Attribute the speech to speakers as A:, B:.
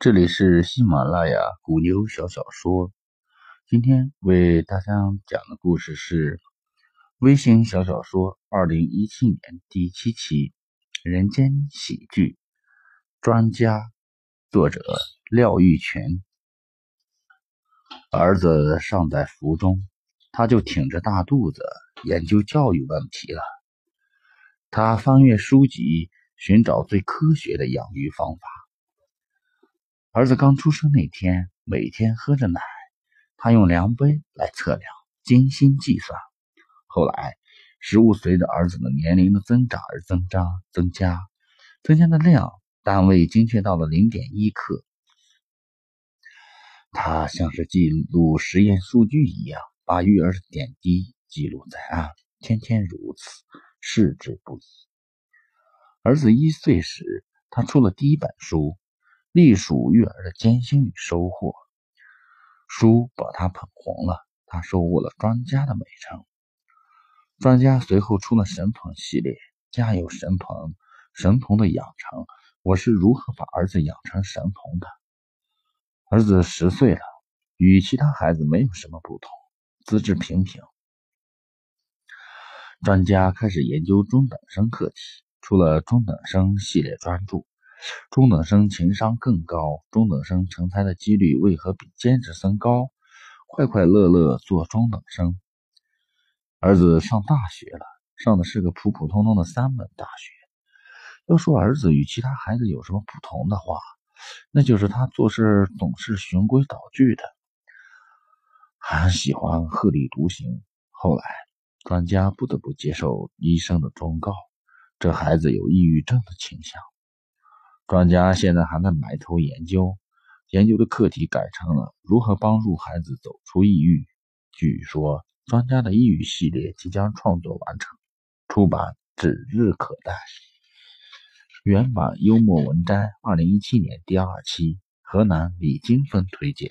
A: 这里是喜马拉雅古牛小小说，今天为大家讲的故事是微型小小说二零一七年第七期《人间喜剧专家》，作者廖玉泉。儿子尚在福中，他就挺着大肚子研究教育问题了。他翻阅书籍，寻找最科学的养育方法。儿子刚出生那天，每天喝着奶，他用量杯来测量，精心计算。后来，食物随着儿子的年龄的增长而增加，增加，增加的量单位精确到了零点一克。他像是记录实验数据一样，把育儿的点滴记录在案，天天如此，矢志不移。儿子一岁时，他出了第一本书。隶属育儿的艰辛与收获，书把他捧红了，他收获了专家的美称。专家随后出了神童系列，家有神童，神童的养成，我是如何把儿子养成神童的？儿子十岁了，与其他孩子没有什么不同，资质平平。专家开始研究中等生课题，出了中等生系列专著。中等生情商更高，中等生成才的几率为何比尖子生高？快快乐乐做中等生。儿子上大学了，上的是个普普通通的三本大学。要说儿子与其他孩子有什么不同的话，那就是他做事总是循规蹈矩的，很喜欢鹤立独行。后来，专家不得不接受医生的忠告，这孩子有抑郁症的倾向。专家现在还在埋头研究，研究的课题改成了如何帮助孩子走出抑郁。据说，专家的抑郁系列即将创作完成，出版指日可待。原版幽默文摘，二零一七年第二期，河南李金峰推荐。